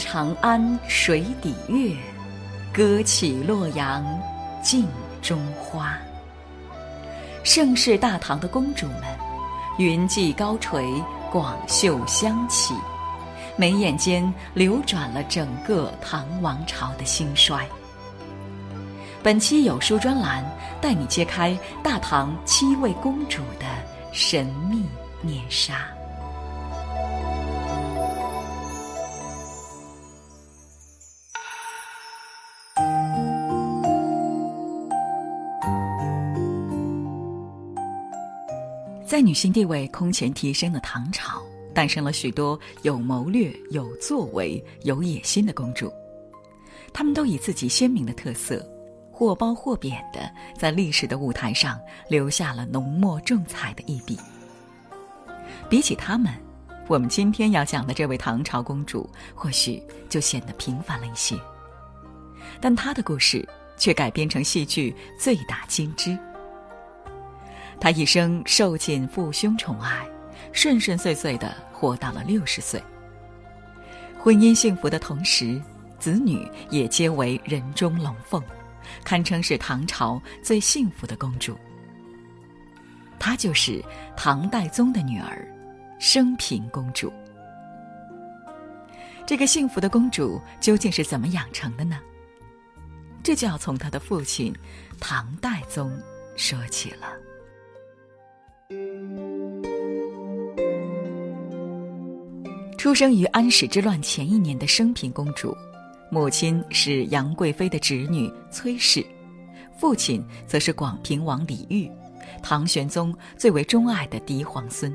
长安水底月，歌起洛阳镜中花。盛世大唐的公主们，云髻高垂，广袖香起，眉眼间流转了整个唐王朝的兴衰。本期有书专栏带你揭开大唐七位公主的神秘面纱。在女性地位空前提升的唐朝，诞生了许多有谋略、有作为、有野心的公主。她们都以自己鲜明的特色，或褒或贬的，在历史的舞台上留下了浓墨重彩的一笔。比起她们，我们今天要讲的这位唐朝公主，或许就显得平凡了一些。但她的故事却改编成戏剧，最打金枝。她一生受尽父兄宠爱，顺顺遂遂的活到了六十岁。婚姻幸福的同时，子女也皆为人中龙凤，堪称是唐朝最幸福的公主。她就是唐代宗的女儿，升平公主。这个幸福的公主究竟是怎么养成的呢？这就要从她的父亲唐代宗说起了。出生于安史之乱前一年的升平公主，母亲是杨贵妃的侄女崔氏，父亲则是广平王李煜，唐玄宗最为钟爱的嫡皇孙。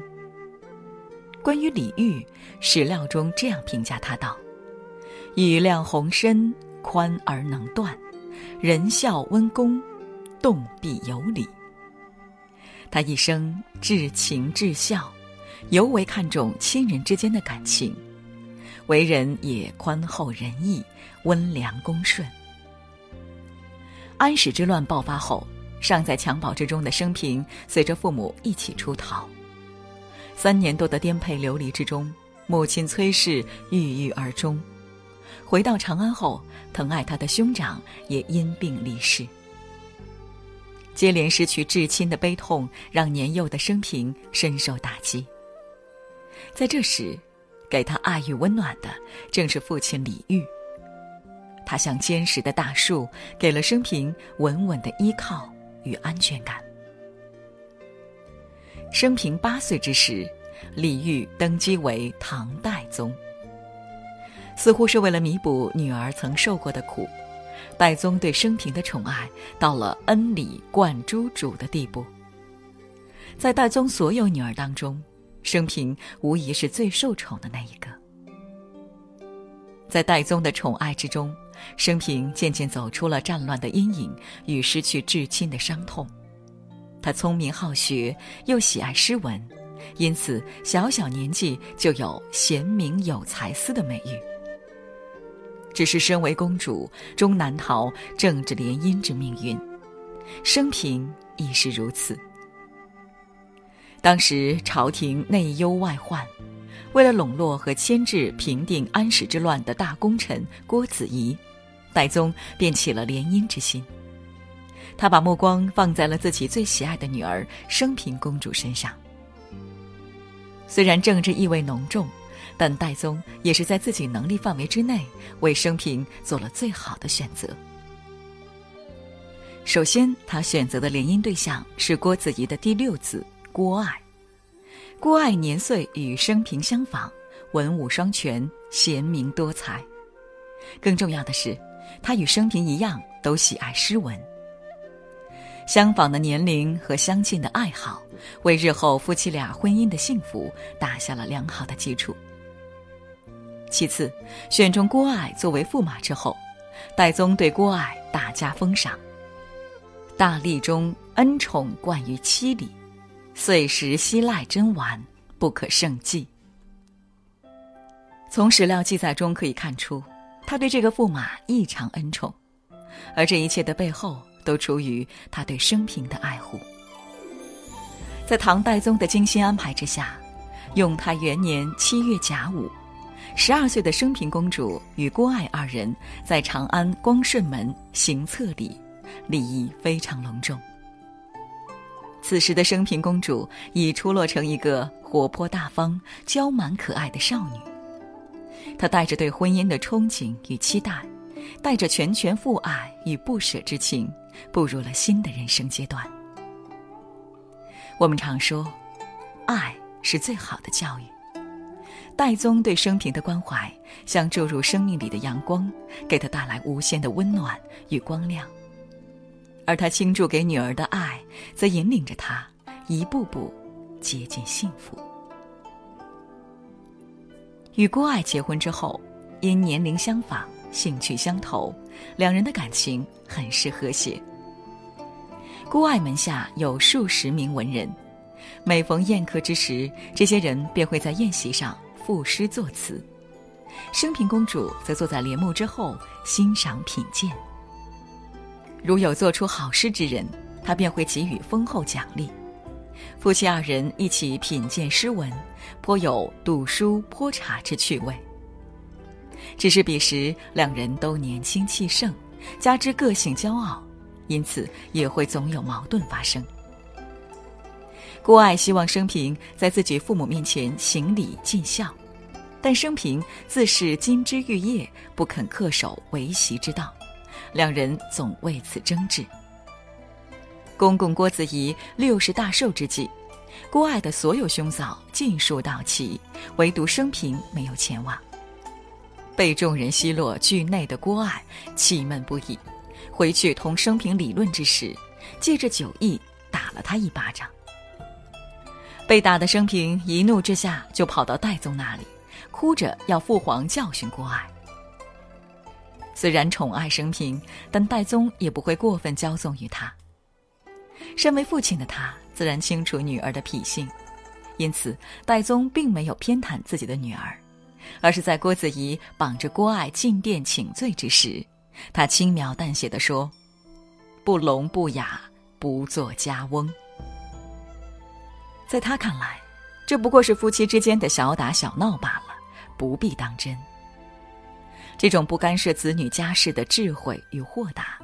关于李煜，史料中这样评价他道：“羽量宏深，宽而能断，仁孝温恭，动必有礼。”他一生至情至孝。尤为看重亲人之间的感情，为人也宽厚仁义、温良恭顺。安史之乱爆发后，尚在襁褓之中的生平，随着父母一起出逃。三年多的颠沛流离之中，母亲崔氏郁郁而终。回到长安后，疼爱他的兄长也因病离世。接连失去至亲的悲痛，让年幼的生平深受打击。在这时，给他爱与温暖的正是父亲李煜。他像坚实的大树，给了升平稳稳的依靠与安全感。升平八岁之时，李煜登基为唐代宗。似乎是为了弥补女儿曾受过的苦，代宗对升平的宠爱到了恩礼贯诸主的地步。在代宗所有女儿当中，生平无疑是最受宠的那一个，在戴宗的宠爱之中，生平渐渐走出了战乱的阴影与失去至亲的伤痛。他聪明好学，又喜爱诗文，因此小小年纪就有贤明有才思的美誉。只是身为公主，终难逃政治联姻之命运，生平亦是如此。当时朝廷内忧外患，为了笼络和牵制平定安史之乱的大功臣郭子仪，代宗便起了联姻之心。他把目光放在了自己最喜爱的女儿升平公主身上。虽然政治意味浓重，但代宗也是在自己能力范围之内，为升平做了最好的选择。首先，他选择的联姻对象是郭子仪的第六子。郭爱，郭爱年岁与生平相仿，文武双全，贤明多才。更重要的是，他与生平一样，都喜爱诗文。相仿的年龄和相近的爱好，为日后夫妻俩婚姻的幸福打下了良好的基础。其次，选中郭爱作为驸马之后，戴宗对郭爱大加封赏，大历中恩宠冠于七里。岁时惜赖真丸，不可胜计。从史料记载中可以看出，他对这个驸马异常恩宠，而这一切的背后都出于他对生平的爱护。在唐代宗的精心安排之下，永泰元年七月甲午，十二岁的生平公主与郭爱二人在长安光顺门行册礼，礼仪非常隆重。此时的升平公主已出落成一个活泼大方、娇蛮可爱的少女。她带着对婚姻的憧憬与期待，带着拳拳父爱与不舍之情，步入了新的人生阶段。我们常说，爱是最好的教育。戴宗对生平的关怀，像注入生命里的阳光，给他带来无限的温暖与光亮；而他倾注给女儿的爱，则引领着他一步步接近幸福。与郭爱结婚之后，因年龄相仿、兴趣相投，两人的感情很是和谐。郭爱门下有数十名文人，每逢宴客之时，这些人便会在宴席上。赋诗作词，升平公主则坐在帘幕之后欣赏品鉴。如有做出好诗之人，他便会给予丰厚奖励。夫妻二人一起品鉴诗文，颇有赌书泼茶之趣味。只是彼时两人都年轻气盛，加之个性骄傲，因此也会总有矛盾发生。郭爱希望生平在自己父母面前行礼尽孝，但生平自是金枝玉叶，不肯恪守为媳之道，两人总为此争执。公公郭子仪六十大寿之际，郭爱的所有兄嫂尽数到齐，唯独生平没有前往。被众人奚落惧内的郭爱气闷不已，回去同生平理论之时，借着酒意打了他一巴掌。被打的生平一怒之下就跑到戴宗那里，哭着要父皇教训郭爱。虽然宠爱生平，但戴宗也不会过分骄纵于他。身为父亲的他自然清楚女儿的脾性，因此戴宗并没有偏袒自己的女儿，而是在郭子仪绑着郭爱进殿请罪之时，他轻描淡写的说：“不聋不哑，不做家翁。”在他看来，这不过是夫妻之间的小打小闹罢了，不必当真。这种不干涉子女家事的智慧与豁达，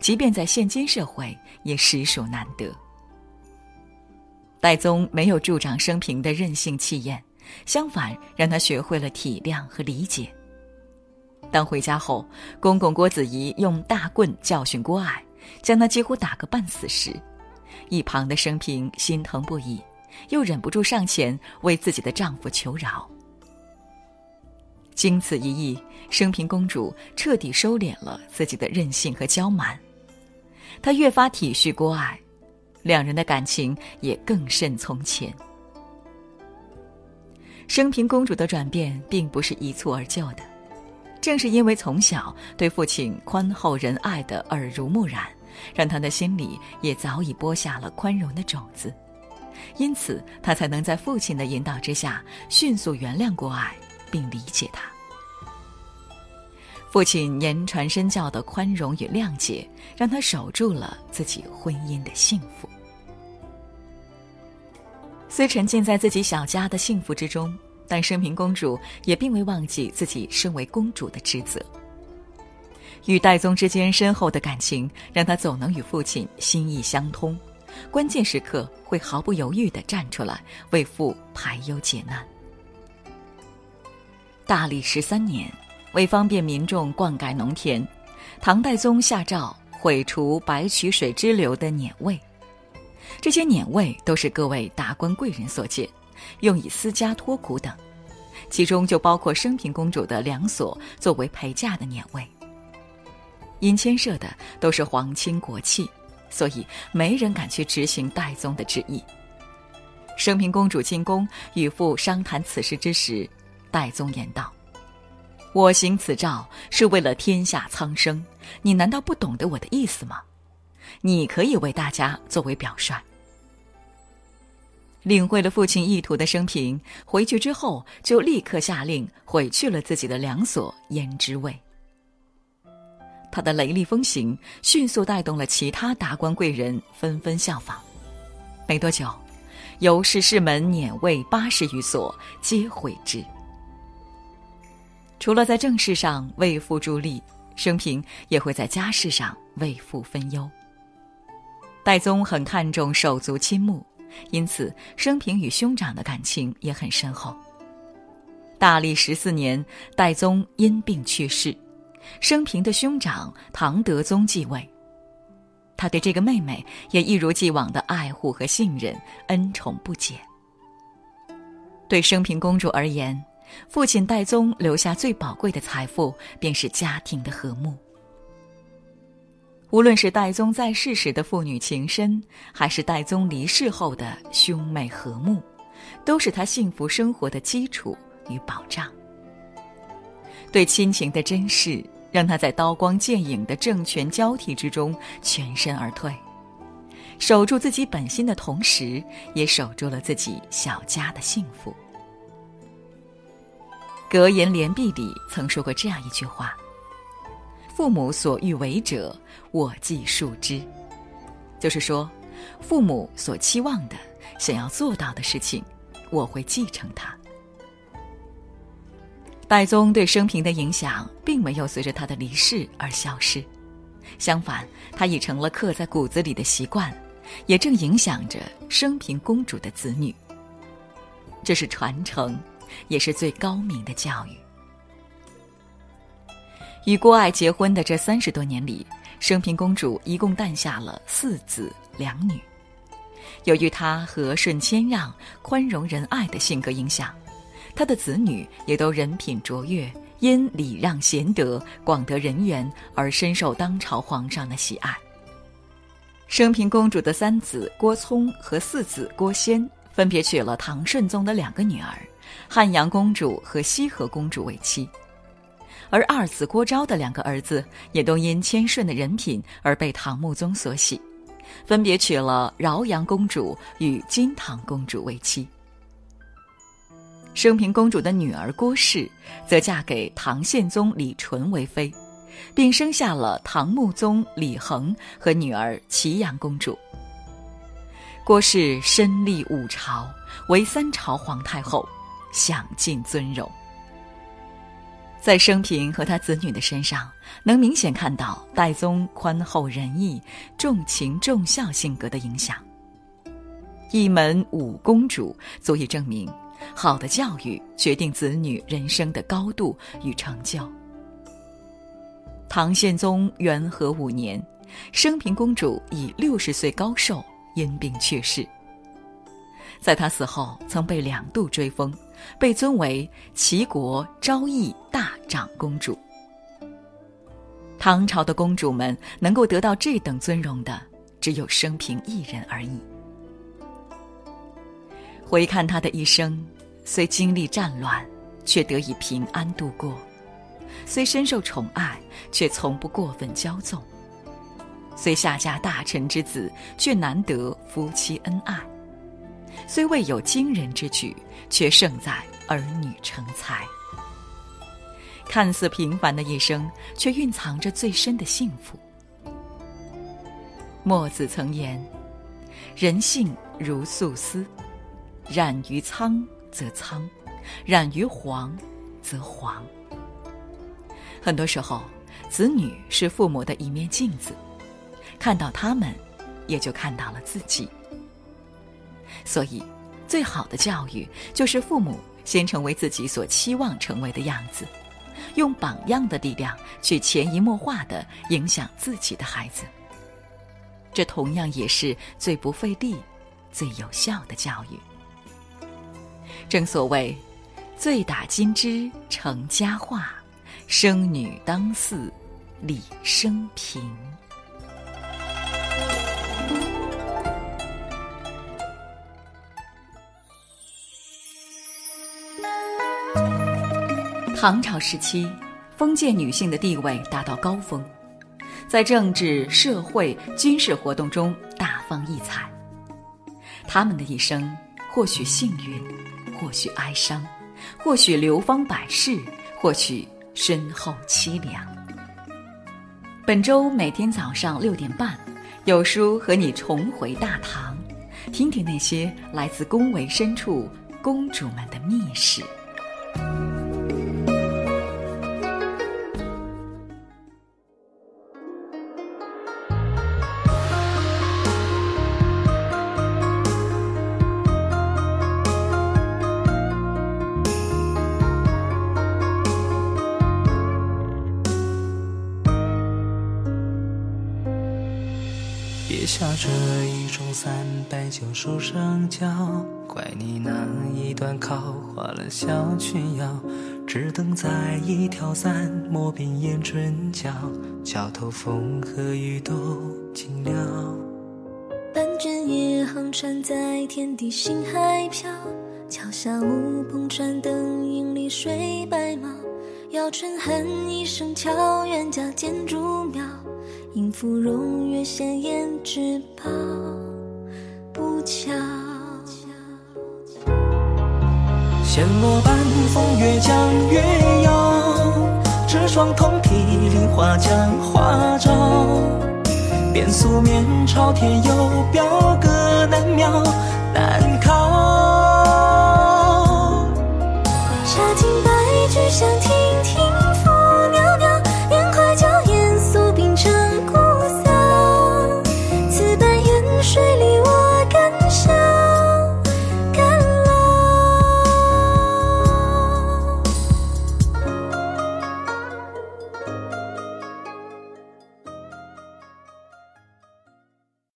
即便在现今社会也实属难得。戴宗没有助长生平的任性气焰，相反让他学会了体谅和理解。当回家后，公公郭子仪用大棍教训郭爱，将他几乎打个半死时，一旁的生平心疼不已。又忍不住上前为自己的丈夫求饶。经此一役，升平公主彻底收敛了自己的任性和娇蛮，她越发体恤郭爱，两人的感情也更甚从前。升平公主的转变并不是一蹴而就的，正是因为从小对父亲宽厚仁爱的耳濡目染，让她的心里也早已播下了宽容的种子。因此，他才能在父亲的引导之下，迅速原谅郭爱，并理解他。父亲言传身教的宽容与谅解，让他守住了自己婚姻的幸福。虽沉浸在自己小家的幸福之中，但升平公主也并未忘记自己身为公主的职责。与戴宗之间深厚的感情，让她总能与父亲心意相通。关键时刻会毫不犹豫地站出来为父排忧解难。大历十三年，为方便民众灌溉农田，唐代宗下诏毁除白渠水支流的碾位。这些碾位都是各位达官贵人所建，用以私家托苦等，其中就包括升平公主的两所作为陪嫁的碾位。因牵涉的都是皇亲国戚。所以没人敢去执行戴宗的旨意。升平公主进宫与父商谈此事之时，戴宗言道：“我行此诏是为了天下苍生，你难道不懂得我的意思吗？你可以为大家作为表率。”领会了父亲意图的生平回去之后，就立刻下令毁去了自己的两所胭脂位。他的雷厉风行迅速带动了其他达官贵人纷纷效仿，没多久，由氏氏门碾位八十余所皆毁之。除了在政事上为父助力，生平也会在家事上为父分忧。戴宗很看重手足亲睦，因此生平与兄长的感情也很深厚。大历十四年，戴宗因病去世，生平的兄长唐德宗继位。他对这个妹妹也一如既往的爱护和信任，恩宠不减。对生平公主而言，父亲戴宗留下最宝贵的财富，便是家庭的和睦。无论是戴宗在世时的父女情深，还是戴宗离世后的兄妹和睦，都是他幸福生活的基础与保障。对亲情的珍视，让他在刀光剑影的政权交替之中全身而退，守住自己本心的同时，也守住了自己小家的幸福。格言联璧里曾说过这样一句话。父母所欲为者，我既述之。就是说，父母所期望的、想要做到的事情，我会继承它。戴宗对生平的影响，并没有随着他的离世而消失，相反，他已成了刻在骨子里的习惯，也正影响着生平公主的子女。这是传承，也是最高明的教育。与郭爱结婚的这三十多年里，升平公主一共诞下了四子两女。由于她和顺谦让、宽容仁爱的性格影响，她的子女也都人品卓越，因礼让贤德、广得人缘而深受当朝皇上的喜爱。升平公主的三子郭聪和四子郭仙分别娶了唐顺宗的两个女儿，汉阳公主和西河公主为妻。而二子郭昭的两个儿子也都因谦顺的人品而被唐穆宗所喜，分别娶了饶阳公主与金堂公主为妻。升平公主的女儿郭氏则嫁给唐宪宗李纯为妃，并生下了唐穆宗李恒和女儿祁阳公主。郭氏身历五朝，为三朝皇太后，享尽尊荣。在生平和他子女的身上，能明显看到戴宗宽厚仁义、重情重孝性格的影响。一门五公主足以证明，好的教育决定子女人生的高度与成就。唐宪宗元和五年，升平公主以六十岁高寿因病去世。在她死后，曾被两度追封。被尊为齐国昭义大长公主。唐朝的公主们能够得到这等尊荣的，只有生平一人而已。回看她的一生，虽经历战乱，却得以平安度过；虽深受宠爱，却从不过分骄纵；虽下嫁大臣之子，却难得夫妻恩爱。虽未有惊人之举，却胜在儿女成才。看似平凡的一生，却蕴藏着最深的幸福。墨子曾言：“人性如素丝，染于苍则苍，染于黄则黄。”很多时候，子女是父母的一面镜子，看到他们，也就看到了自己。所以，最好的教育就是父母先成为自己所期望成为的样子，用榜样的力量去潜移默化的影响自己的孩子。这同样也是最不费力、最有效的教育。正所谓，醉打金枝成佳话，生女当似李生平。唐朝时期，封建女性的地位达到高峰，在政治、社会、军事活动中大放异彩。她们的一生，或许幸运，或许哀伤，或许流芳百世，或许身后凄凉。本周每天早上六点半，有书和你重回大唐，听听那些来自宫闱深处公主们的秘史。摆酒书上交。怪你那一段考花了小裙腰，只等在一条伞，抹遍眼唇角，桥头风和雨都静了。半卷夜航船在天地星海飘，桥下乌篷船灯影里睡白猫。摇春恨一声敲，冤家见竹苗。应芙蓉月闲胭脂包，不巧。弦落半风月江月游，纸霜通体梨花将花招。便素面朝天游，表哥难描。